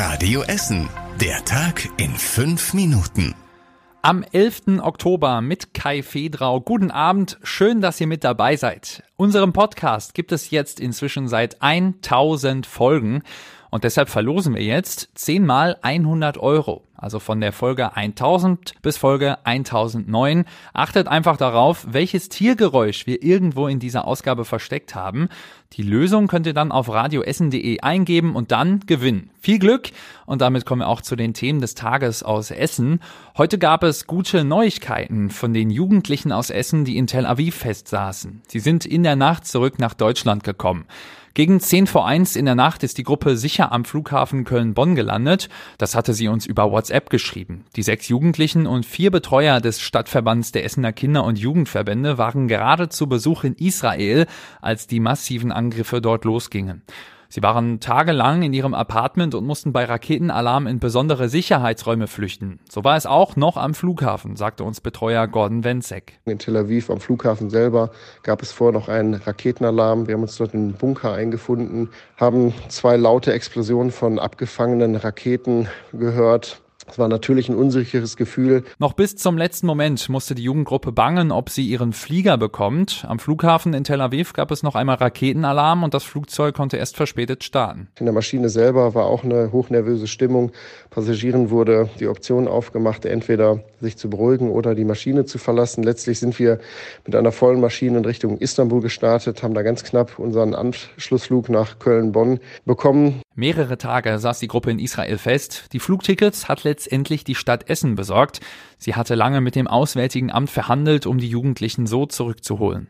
Radio Essen. Der Tag in fünf Minuten. Am 11. Oktober mit Kai Fedrau. Guten Abend, schön, dass ihr mit dabei seid. Unserem Podcast gibt es jetzt inzwischen seit 1000 Folgen und deshalb verlosen wir jetzt 10 mal 100 Euro. Also von der Folge 1000 bis Folge 1009. Achtet einfach darauf, welches Tiergeräusch wir irgendwo in dieser Ausgabe versteckt haben. Die Lösung könnt ihr dann auf radioessen.de eingeben und dann gewinnen. Viel Glück! Und damit kommen wir auch zu den Themen des Tages aus Essen. Heute gab es gute Neuigkeiten von den Jugendlichen aus Essen, die in Tel Aviv festsaßen. Sie sind in der Nacht zurück nach Deutschland gekommen. Gegen 10 vor 1 in der Nacht ist die Gruppe sicher am Flughafen Köln-Bonn gelandet. Das hatte sie uns über WhatsApp geschrieben. Die sechs Jugendlichen und vier Betreuer des Stadtverbands der Essener Kinder- und Jugendverbände waren gerade zu Besuch in Israel, als die massiven Angriffe dort losgingen. Sie waren tagelang in ihrem Apartment und mussten bei Raketenalarm in besondere Sicherheitsräume flüchten. So war es auch noch am Flughafen, sagte uns Betreuer Gordon Wenzek. In Tel Aviv am Flughafen selber gab es vorher noch einen Raketenalarm. Wir haben uns dort in den Bunker eingefunden, haben zwei laute Explosionen von abgefangenen Raketen gehört. Es war natürlich ein unsicheres Gefühl. Noch bis zum letzten Moment musste die Jugendgruppe bangen, ob sie ihren Flieger bekommt. Am Flughafen in Tel Aviv gab es noch einmal Raketenalarm und das Flugzeug konnte erst verspätet starten. In der Maschine selber war auch eine hochnervöse Stimmung. Passagieren wurde die Option aufgemacht, entweder sich zu beruhigen oder die Maschine zu verlassen. Letztlich sind wir mit einer vollen Maschine in Richtung Istanbul gestartet, haben da ganz knapp unseren Anschlussflug nach Köln-Bonn bekommen. Mehrere Tage saß die Gruppe in Israel fest. Die Flugtickets hat letztendlich die Stadt Essen besorgt. Sie hatte lange mit dem Auswärtigen Amt verhandelt, um die Jugendlichen so zurückzuholen.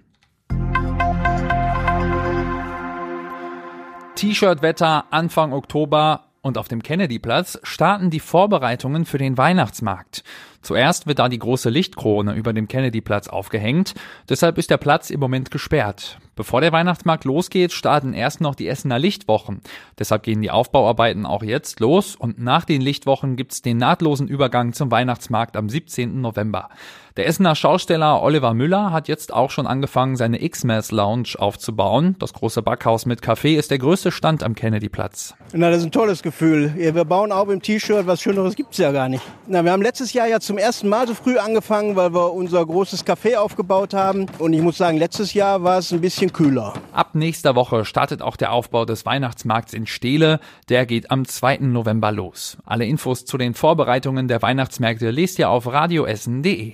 T-Shirt-Wetter Anfang Oktober und auf dem Kennedyplatz starten die Vorbereitungen für den Weihnachtsmarkt. Zuerst wird da die große Lichtkrone über dem Kennedyplatz aufgehängt, deshalb ist der Platz im Moment gesperrt. Bevor der Weihnachtsmarkt losgeht, starten erst noch die Essener Lichtwochen. Deshalb gehen die Aufbauarbeiten auch jetzt los und nach den Lichtwochen gibt's den nahtlosen Übergang zum Weihnachtsmarkt am 17. November. Der Essener Schausteller Oliver Müller hat jetzt auch schon angefangen, seine X-Mass Lounge aufzubauen. Das große Backhaus mit Café ist der größte Stand am Kennedyplatz. Na, das ist ein tolles Gefühl. Wir bauen auf im T-Shirt, was Schöneres gibt's ja gar nicht. Na, wir haben letztes Jahr ja zum ersten Mal so früh angefangen, weil wir unser großes Café aufgebaut haben. Und ich muss sagen, letztes Jahr war es ein bisschen kühler. Ab nächster Woche startet auch der Aufbau des Weihnachtsmarkts in Steele. Der geht am 2. November los. Alle Infos zu den Vorbereitungen der Weihnachtsmärkte lest ihr auf radioessen.de.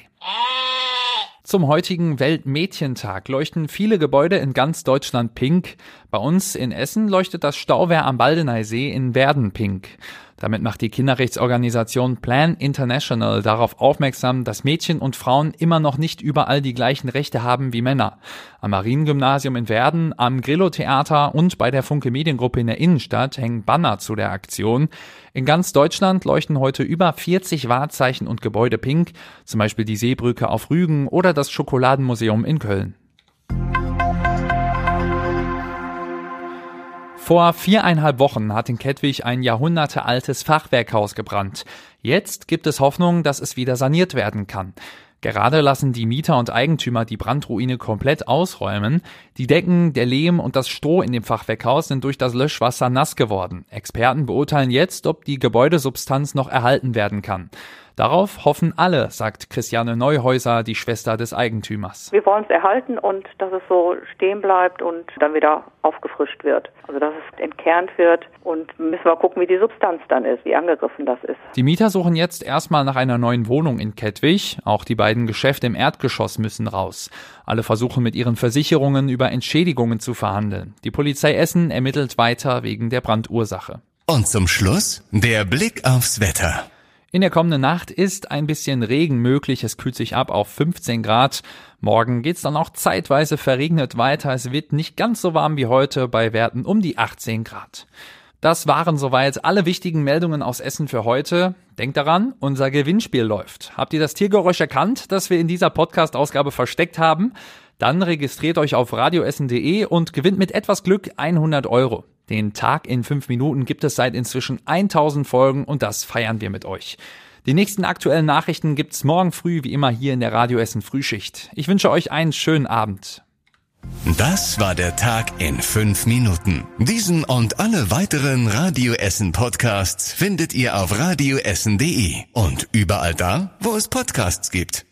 Zum heutigen Weltmädchentag leuchten viele Gebäude in ganz Deutschland pink. Bei uns in Essen leuchtet das Stauwehr am Baldeneysee in Werden pink. Damit macht die Kinderrechtsorganisation Plan International darauf aufmerksam, dass Mädchen und Frauen immer noch nicht überall die gleichen Rechte haben wie Männer. Am Mariengymnasium in Werden, am Grillo-Theater und bei der Funke Mediengruppe in der Innenstadt hängen Banner zu der Aktion. In ganz Deutschland leuchten heute über 40 Wahrzeichen und Gebäude pink, zum Beispiel die Seebrücke auf Rügen oder das Schokoladenmuseum in Köln. Vor viereinhalb Wochen hat in Kettwig ein jahrhundertealtes Fachwerkhaus gebrannt. Jetzt gibt es Hoffnung, dass es wieder saniert werden kann. Gerade lassen die Mieter und Eigentümer die Brandruine komplett ausräumen. Die Decken, der Lehm und das Stroh in dem Fachwerkhaus sind durch das Löschwasser nass geworden. Experten beurteilen jetzt, ob die Gebäudesubstanz noch erhalten werden kann. Darauf hoffen alle, sagt Christiane Neuhäuser, die Schwester des Eigentümers. Wir wollen es erhalten und dass es so stehen bleibt und dann wieder aufgefrischt wird. Also dass es entkernt wird und müssen wir gucken, wie die Substanz dann ist, wie angegriffen das ist. Die Mieter suchen jetzt erstmal nach einer neuen Wohnung in Kettwig. Auch die beiden Geschäfte im Erdgeschoss müssen raus. Alle versuchen mit ihren Versicherungen über Entschädigungen zu verhandeln. Die Polizei Essen ermittelt weiter wegen der Brandursache. Und zum Schluss der Blick aufs Wetter. In der kommenden Nacht ist ein bisschen Regen möglich. Es kühlt sich ab auf 15 Grad. Morgen geht's dann auch zeitweise verregnet weiter. Es wird nicht ganz so warm wie heute bei Werten um die 18 Grad. Das waren soweit alle wichtigen Meldungen aus Essen für heute. Denkt daran, unser Gewinnspiel läuft. Habt ihr das Tiergeräusch erkannt, das wir in dieser Podcast-Ausgabe versteckt haben? Dann registriert euch auf radioessen.de und gewinnt mit etwas Glück 100 Euro. Den Tag in fünf Minuten gibt es seit inzwischen 1000 Folgen und das feiern wir mit euch. Die nächsten aktuellen Nachrichten gibt's morgen früh wie immer hier in der Radio Essen Frühschicht. Ich wünsche euch einen schönen Abend. Das war der Tag in fünf Minuten. Diesen und alle weiteren Radio Essen Podcasts findet ihr auf radioessen.de und überall da, wo es Podcasts gibt.